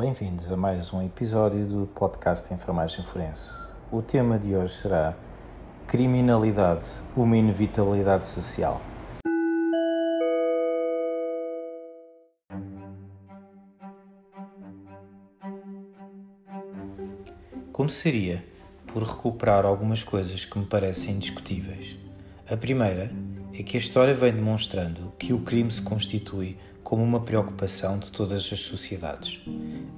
Bem-vindos a mais um episódio do podcast Enfermagem Forense. O tema de hoje será Criminalidade, uma inevitabilidade social. Começaria por recuperar algumas coisas que me parecem indiscutíveis. A primeira é que a história vem demonstrando que o crime se constitui como uma preocupação de todas as sociedades.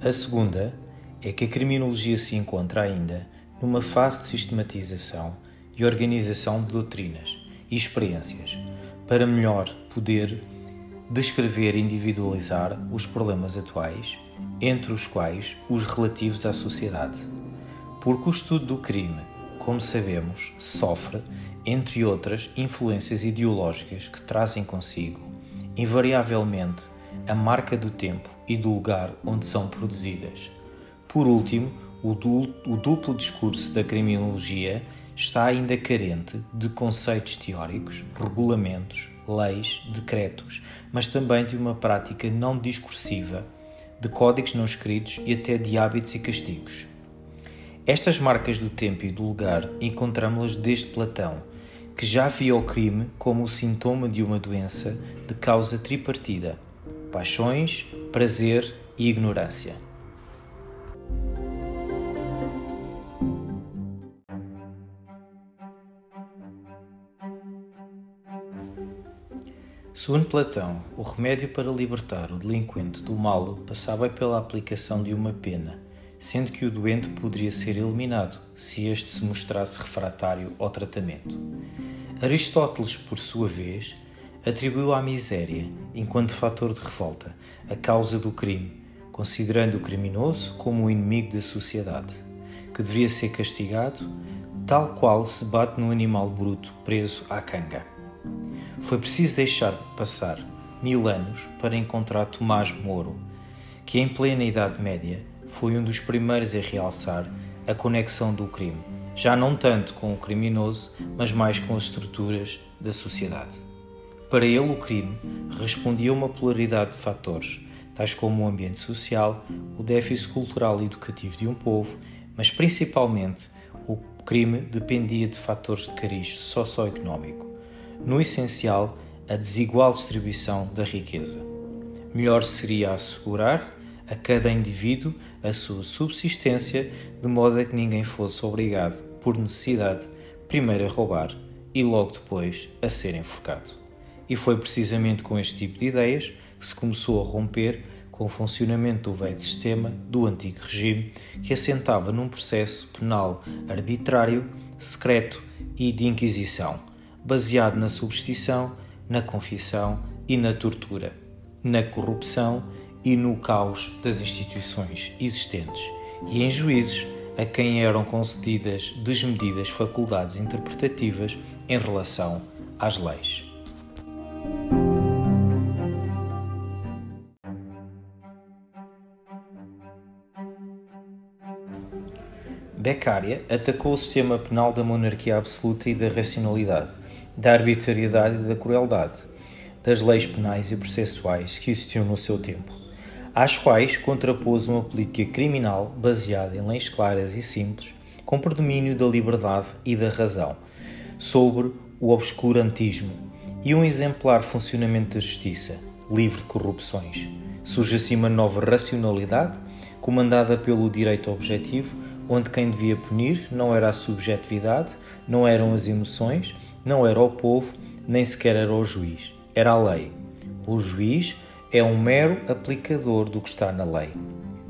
A segunda é que a criminologia se encontra ainda numa fase de sistematização e organização de doutrinas e experiências para melhor poder descrever e individualizar os problemas atuais, entre os quais os relativos à sociedade. Porque o estudo do crime, como sabemos, sofre, entre outras, influências ideológicas que trazem consigo, invariavelmente, a marca do tempo e do lugar onde são produzidas. Por último, o, duplo discurso da criminologia está ainda carente de conceitos teóricos, regulamentos, leis, decretos, mas também de uma prática não discursiva, de códigos não escritos e até de hábitos e castigos. Estas marcas do tempo e do lugar encontramos-las desde Platão, que já via o crime como o sintoma de uma doença de causa tripartida paixões, prazer e ignorância. Segundo Platão, o remédio para libertar o delinquente do mal passava pela aplicação de uma pena, sendo que o doente poderia ser eliminado se este se mostrasse refratário ao tratamento. Aristóteles, por sua vez, atribuiu à miséria, enquanto fator de revolta, a causa do crime, considerando o criminoso como o inimigo da sociedade, que deveria ser castigado, tal qual se bate no animal bruto preso à canga. Foi preciso deixar passar mil anos para encontrar Tomás Moro, que em plena Idade Média foi um dos primeiros a realçar a conexão do crime, já não tanto com o criminoso, mas mais com as estruturas da sociedade. Para ele, o crime respondia a uma polaridade de fatores, tais como o ambiente social, o déficit cultural e educativo de um povo, mas principalmente o crime dependia de fatores de cariz socioeconómico. No essencial, a desigual distribuição da riqueza. Melhor seria assegurar a cada indivíduo a sua subsistência, de modo a que ninguém fosse obrigado, por necessidade, primeiro a roubar e logo depois a ser enforcado. E foi precisamente com este tipo de ideias que se começou a romper com o funcionamento do velho sistema do antigo regime, que assentava num processo penal arbitrário, secreto e de inquisição, baseado na substituição, na confissão e na tortura, na corrupção e no caos das instituições existentes, e em juízes a quem eram concedidas desmedidas faculdades interpretativas em relação às leis. Beccaria atacou o sistema penal da monarquia absoluta e da racionalidade, da arbitrariedade e da crueldade, das leis penais e processuais que existiam no seu tempo, às quais contrapôs uma política criminal baseada em leis claras e simples, com predomínio da liberdade e da razão, sobre o obscurantismo e um exemplar funcionamento da justiça, livre de corrupções. Surge assim uma nova racionalidade, comandada pelo direito objetivo onde quem devia punir não era a subjetividade, não eram as emoções, não era o povo, nem sequer era o juiz, era a lei. O juiz é um mero aplicador do que está na lei.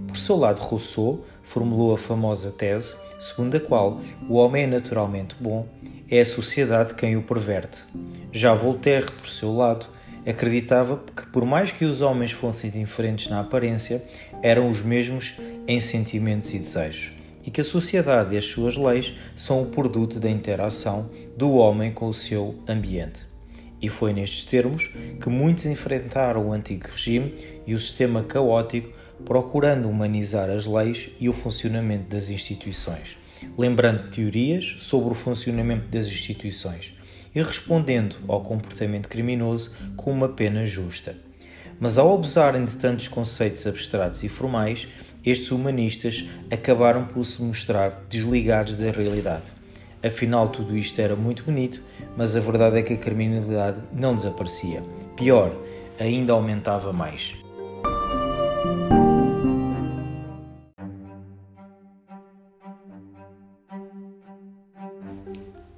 Por seu lado, Rousseau formulou a famosa tese segundo a qual o homem é naturalmente bom, é a sociedade quem o perverte. Já Voltaire, por seu lado, acreditava que, por mais que os homens fossem diferentes na aparência, eram os mesmos em sentimentos e desejos e que a sociedade e as suas leis são o produto da interação do homem com o seu ambiente. E foi nestes termos que muitos enfrentaram o antigo regime e o sistema caótico, procurando humanizar as leis e o funcionamento das instituições, lembrando teorias sobre o funcionamento das instituições e respondendo ao comportamento criminoso com uma pena justa. Mas ao abusarem de tantos conceitos abstratos e formais, estes humanistas acabaram por se mostrar desligados da realidade. Afinal, tudo isto era muito bonito, mas a verdade é que a criminalidade não desaparecia. Pior, ainda aumentava mais.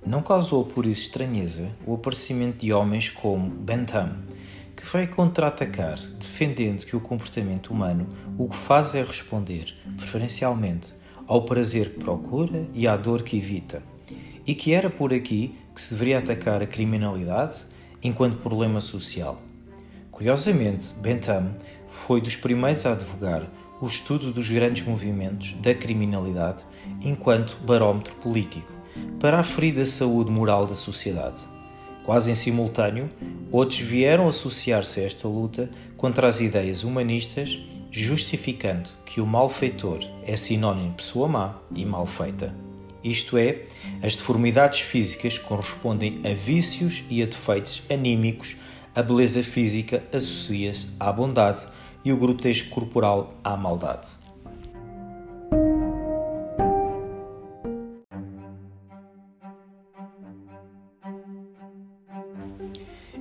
Não causou por isso estranheza o aparecimento de homens como Bentham, que veio contra-atacar, defendendo que o comportamento humano o que faz é responder, preferencialmente, ao prazer que procura e à dor que evita e que era por aqui que se deveria atacar a criminalidade enquanto problema social. Curiosamente, Bentham foi dos primeiros a advogar o estudo dos grandes movimentos da criminalidade enquanto barómetro político para aferir a saúde moral da sociedade. Quase em simultâneo, outros vieram associar-se a esta luta contra as ideias humanistas, justificando que o malfeitor é sinónimo de pessoa má e mal feita isto é, as deformidades físicas correspondem a vícios e a defeitos anímicos, a beleza física associa-se à bondade e o grotesco corporal à maldade.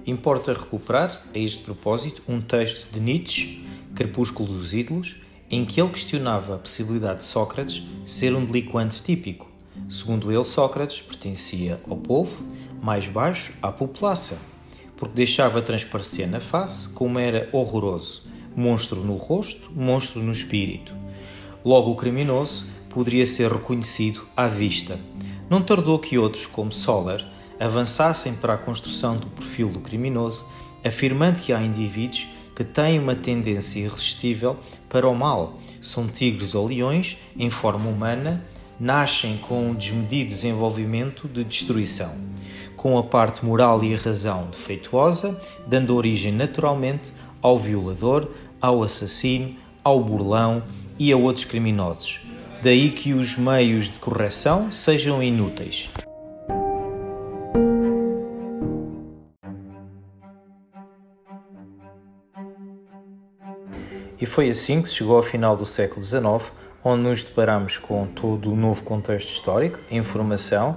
Importa recuperar, a este propósito, um texto de Nietzsche, Crepúsculo dos Ídolos, em que ele questionava a possibilidade de Sócrates ser um delinquente típico Segundo ele, Sócrates pertencia ao povo, mais baixo à população, porque deixava transparecer na face como era horroroso, monstro no rosto, monstro no espírito. Logo, o criminoso poderia ser reconhecido à vista. Não tardou que outros, como Soller, avançassem para a construção do perfil do criminoso, afirmando que há indivíduos que têm uma tendência irresistível para o mal. São tigres ou leões em forma humana nascem com um desmedido desenvolvimento de destruição, com a parte moral e a razão defeituosa, dando origem naturalmente ao violador, ao assassino, ao burlão e a outros criminosos. Daí que os meios de correção sejam inúteis. E foi assim que se chegou ao final do século XIX, onde nos deparamos com todo o novo contexto histórico, informação,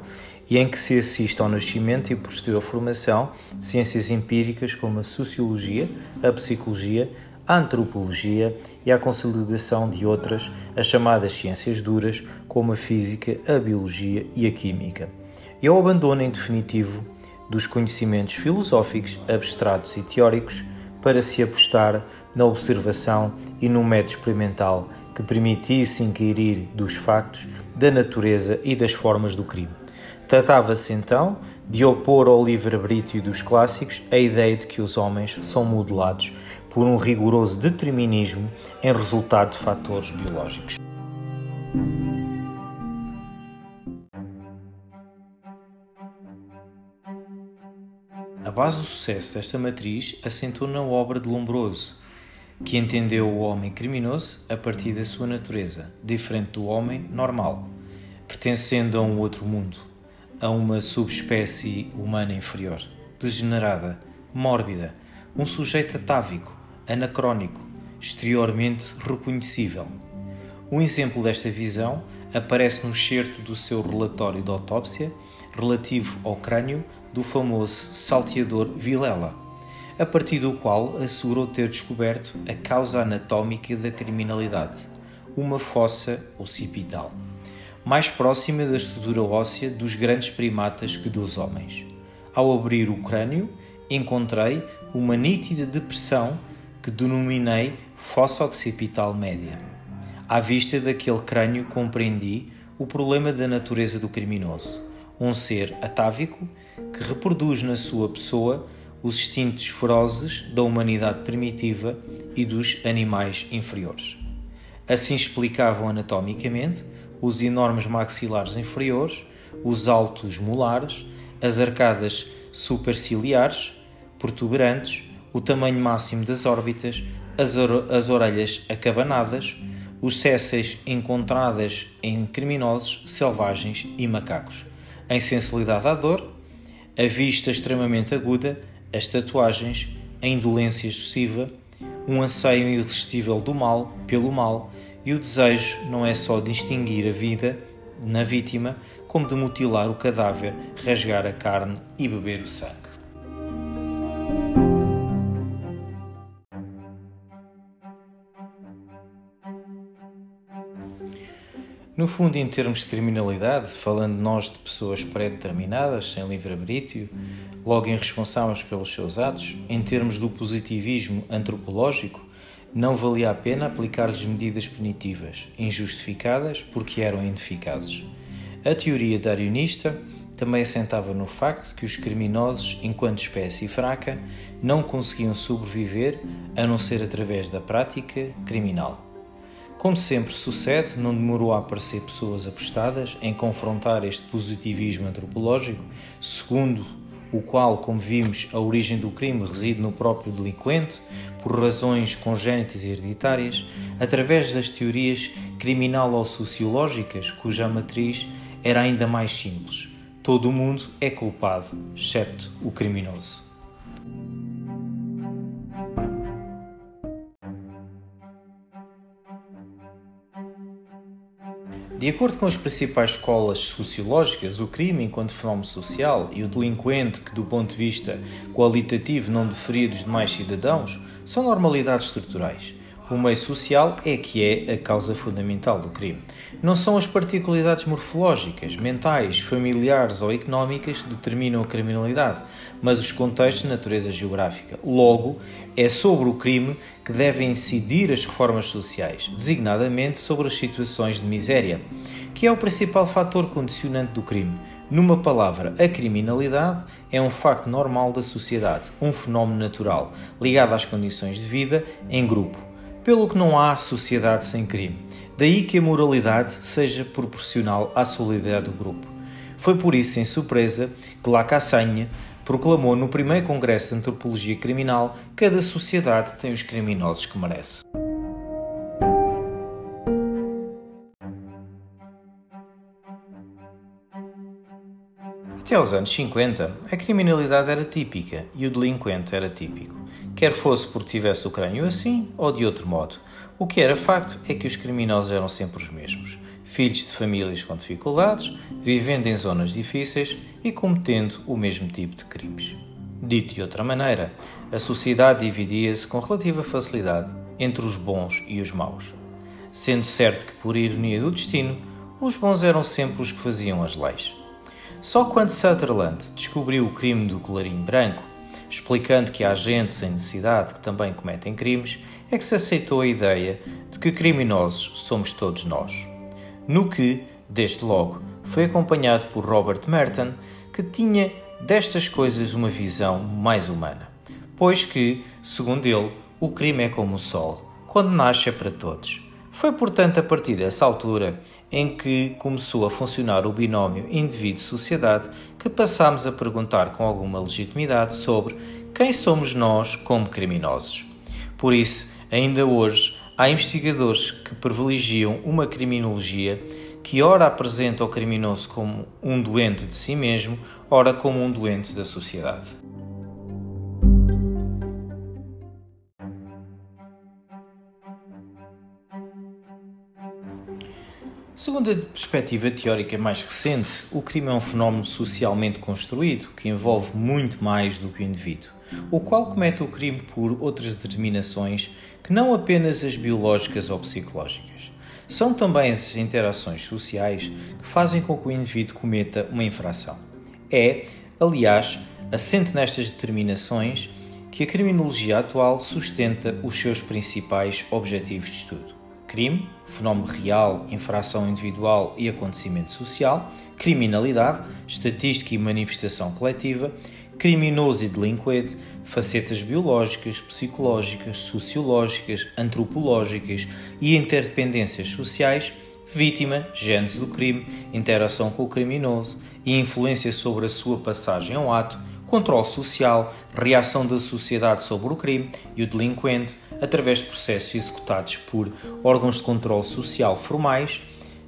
e em que se assiste ao nascimento e posterior formação de ciências empíricas como a sociologia, a psicologia, a antropologia e a consolidação de outras, as chamadas ciências duras, como a física, a biologia e a química. E ao abandono em definitivo dos conhecimentos filosóficos, abstratos e teóricos para se apostar na observação e no método experimental que permitisse inquirir dos factos, da natureza e das formas do crime. Tratava-se então de opor ao livre-arbítrio dos clássicos a ideia de que os homens são modelados por um rigoroso determinismo em resultado de fatores biológicos. A base do sucesso desta matriz assentou na obra de Lombroso, que entendeu o homem criminoso a partir da sua natureza, diferente do homem normal, pertencendo a um outro mundo, a uma subespécie humana inferior, degenerada, mórbida, um sujeito atávico, anacrónico, exteriormente reconhecível. Um exemplo desta visão aparece no excerto do seu relatório de autópsia relativo ao crânio do famoso salteador Vilela a partir do qual assegurou ter descoberto a causa anatómica da criminalidade, uma fossa occipital, mais próxima da estrutura óssea dos grandes primatas que dos homens. Ao abrir o crânio, encontrei uma nítida depressão que denominei fossa occipital média. À vista daquele crânio compreendi o problema da natureza do criminoso, um ser atávico que reproduz na sua pessoa os instintos ferozes da humanidade primitiva e dos animais inferiores. Assim explicavam anatomicamente os enormes maxilares inferiores, os altos molares, as arcadas superciliares, protuberantes, o tamanho máximo das órbitas, as, as orelhas acabanadas, os césseis encontradas em criminosos, selvagens e macacos, a insensibilidade à dor, a vista extremamente aguda, as tatuagens, a indolência excessiva, um anseio irresistível do mal pelo mal e o desejo não é só distinguir a vida na vítima, como de mutilar o cadáver, rasgar a carne e beber o sangue. No fundo, em termos de criminalidade, falando nós de pessoas pré-determinadas, sem livre-arbítrio, logo irresponsáveis pelos seus atos, em termos do positivismo antropológico, não valia a pena aplicar-lhes medidas punitivas, injustificadas porque eram ineficazes. A teoria darwinista também assentava no facto de que os criminosos, enquanto espécie fraca, não conseguiam sobreviver a não ser através da prática criminal. Como sempre sucede, não demorou a aparecer pessoas apostadas em confrontar este positivismo antropológico, segundo o qual, como vimos, a origem do crime reside no próprio delinquente, por razões congénitas e hereditárias, através das teorias criminal ou sociológicas, cuja matriz era ainda mais simples. Todo o mundo é culpado, exceto o criminoso. De acordo com as principais escolas sociológicas, o crime enquanto fenómeno social e o delinquente que, do ponto de vista qualitativo, não diferia dos demais cidadãos, são normalidades estruturais. O meio social é que é a causa fundamental do crime. Não são as particularidades morfológicas, mentais, familiares ou económicas que determinam a criminalidade, mas os contextos de natureza geográfica. Logo, é sobre o crime que devem incidir as reformas sociais, designadamente sobre as situações de miséria, que é o principal fator condicionante do crime. Numa palavra, a criminalidade é um facto normal da sociedade, um fenómeno natural, ligado às condições de vida em grupo pelo que não há sociedade sem crime. Daí que a moralidade seja proporcional à solidariedade do grupo. Foi por isso, sem surpresa, que Lacassagne proclamou no primeiro Congresso de Antropologia Criminal cada sociedade tem os criminosos que merece. Até aos anos 50, a criminalidade era típica e o delinquente era típico quer fosse porque tivesse o crânio assim ou de outro modo. O que era facto é que os criminosos eram sempre os mesmos, filhos de famílias com dificuldades, vivendo em zonas difíceis e cometendo o mesmo tipo de crimes. Dito de outra maneira, a sociedade dividia-se com relativa facilidade entre os bons e os maus, sendo certo que, por ironia do destino, os bons eram sempre os que faziam as leis. Só quando Sutherland descobriu o crime do colarinho branco explicando que há gente sem necessidade que também cometem crimes, é que se aceitou a ideia de que criminosos somos todos nós. No que, desde logo, foi acompanhado por Robert Merton, que tinha destas coisas uma visão mais humana, pois que, segundo ele, o crime é como o sol, quando nasce é para todos. Foi, portanto, a partir dessa altura em que começou a funcionar o binómio indivíduo-sociedade que passámos a perguntar com alguma legitimidade sobre quem somos nós como criminosos. Por isso, ainda hoje, há investigadores que privilegiam uma criminologia que ora apresenta o criminoso como um doente de si mesmo, ora como um doente da sociedade. Segundo a perspectiva teórica mais recente, o crime é um fenómeno socialmente construído que envolve muito mais do que o indivíduo, o qual comete o crime por outras determinações que não apenas as biológicas ou psicológicas. São também as interações sociais que fazem com que o indivíduo cometa uma infração. É, aliás, assente nestas determinações que a criminologia atual sustenta os seus principais objetivos de estudo crime, fenómeno real, infração individual e acontecimento social, criminalidade, estatística e manifestação coletiva, criminoso e delinquente, facetas biológicas, psicológicas, sociológicas, antropológicas e interdependências sociais, vítima, gênese do crime, interação com o criminoso e influência sobre a sua passagem ao ato, controle social, reação da sociedade sobre o crime e o delinquente, através de processos executados por órgãos de controle social formais,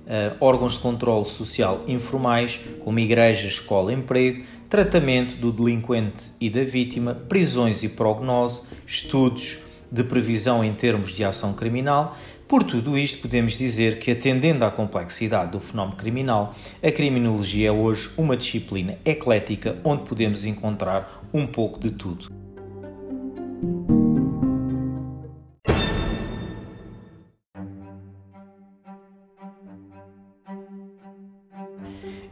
uh, órgãos de controle social informais, como igreja, escola, emprego, tratamento do delinquente e da vítima, prisões e prognose, estudos de previsão em termos de ação criminal. Por tudo isto, podemos dizer que, atendendo à complexidade do fenómeno criminal, a criminologia é hoje uma disciplina eclética onde podemos encontrar um pouco de tudo.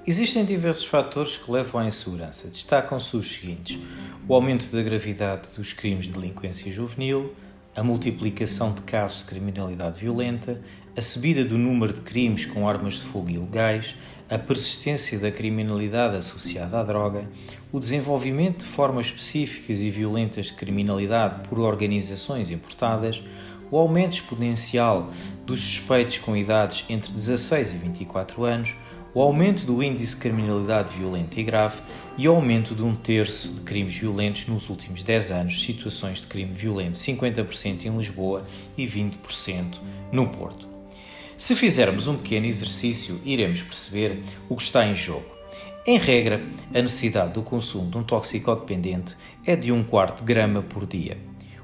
Existem diversos fatores que levam à insegurança. Destacam-se os seguintes: o aumento da gravidade dos crimes de delinquência juvenil, a multiplicação de casos de criminalidade violenta, a subida do número de crimes com armas de fogo ilegais, a persistência da criminalidade associada à droga, o desenvolvimento de formas específicas e violentas de criminalidade por organizações importadas, o aumento exponencial dos suspeitos com idades entre 16 e 24 anos o aumento do índice de criminalidade violenta e grave e o aumento de um terço de crimes violentos nos últimos 10 anos, situações de crime violento 50% em Lisboa e 20% no Porto. Se fizermos um pequeno exercício, iremos perceber o que está em jogo. Em regra, a necessidade do consumo de um toxicodependente é de um quarto de grama por dia,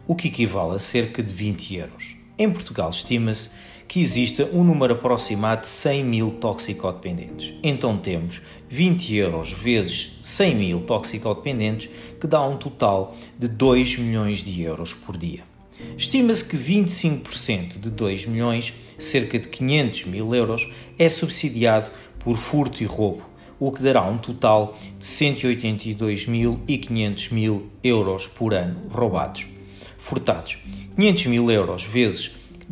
o que equivale a cerca de 20 euros. Em Portugal, estima-se que exista um número aproximado de 100 mil toxicodependentes. Então temos 20 euros vezes 100 mil toxicodependentes, que dá um total de 2 milhões de euros por dia. Estima-se que 25% de 2 milhões, cerca de 500 mil euros, é subsidiado por furto e roubo, o que dará um total de 182.500 mil euros por ano roubados. Furtados. 500 mil euros vezes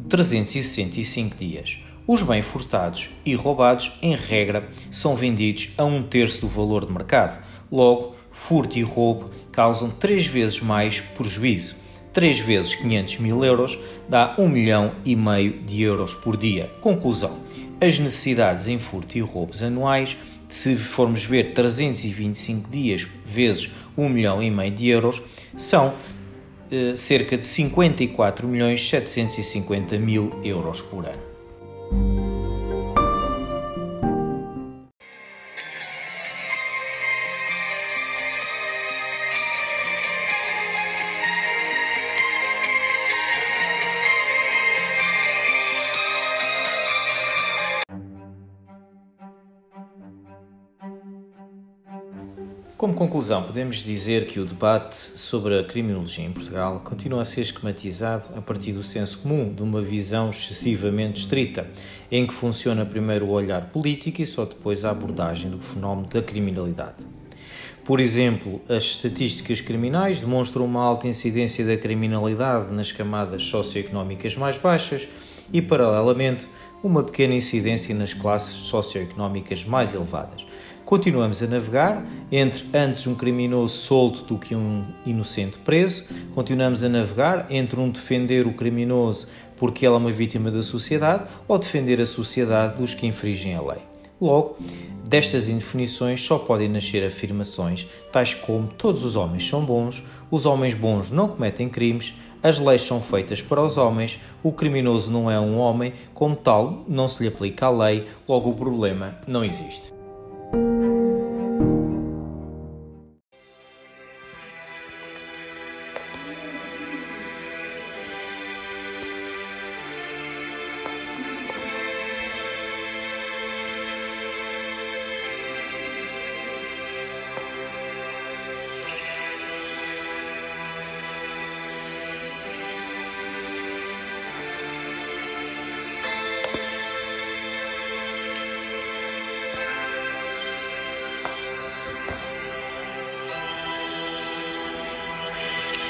365 dias. Os bens furtados e roubados, em regra, são vendidos a um terço do valor de mercado. Logo, furto e roubo causam três vezes mais prejuízo. 3 vezes 500 mil euros dá 1 milhão e meio de euros por dia. Conclusão: as necessidades em furto e roubos anuais, se formos ver 325 dias vezes 1 milhão e meio de euros, são cerca de 54 milhões 750 mil euros por ano. Como conclusão, podemos dizer que o debate sobre a criminologia em Portugal continua a ser esquematizado a partir do senso comum, de uma visão excessivamente estrita, em que funciona primeiro o olhar político e só depois a abordagem do fenómeno da criminalidade. Por exemplo, as estatísticas criminais demonstram uma alta incidência da criminalidade nas camadas socioeconómicas mais baixas e, paralelamente, uma pequena incidência nas classes socioeconómicas mais elevadas Continuamos a navegar entre antes um criminoso solto do que um inocente preso, continuamos a navegar entre um defender o criminoso porque ele é uma vítima da sociedade ou defender a sociedade dos que infringem a lei. Logo, destas indefinições só podem nascer afirmações tais como todos os homens são bons, os homens bons não cometem crimes, as leis são feitas para os homens, o criminoso não é um homem, como tal, não se lhe aplica a lei, logo o problema não existe.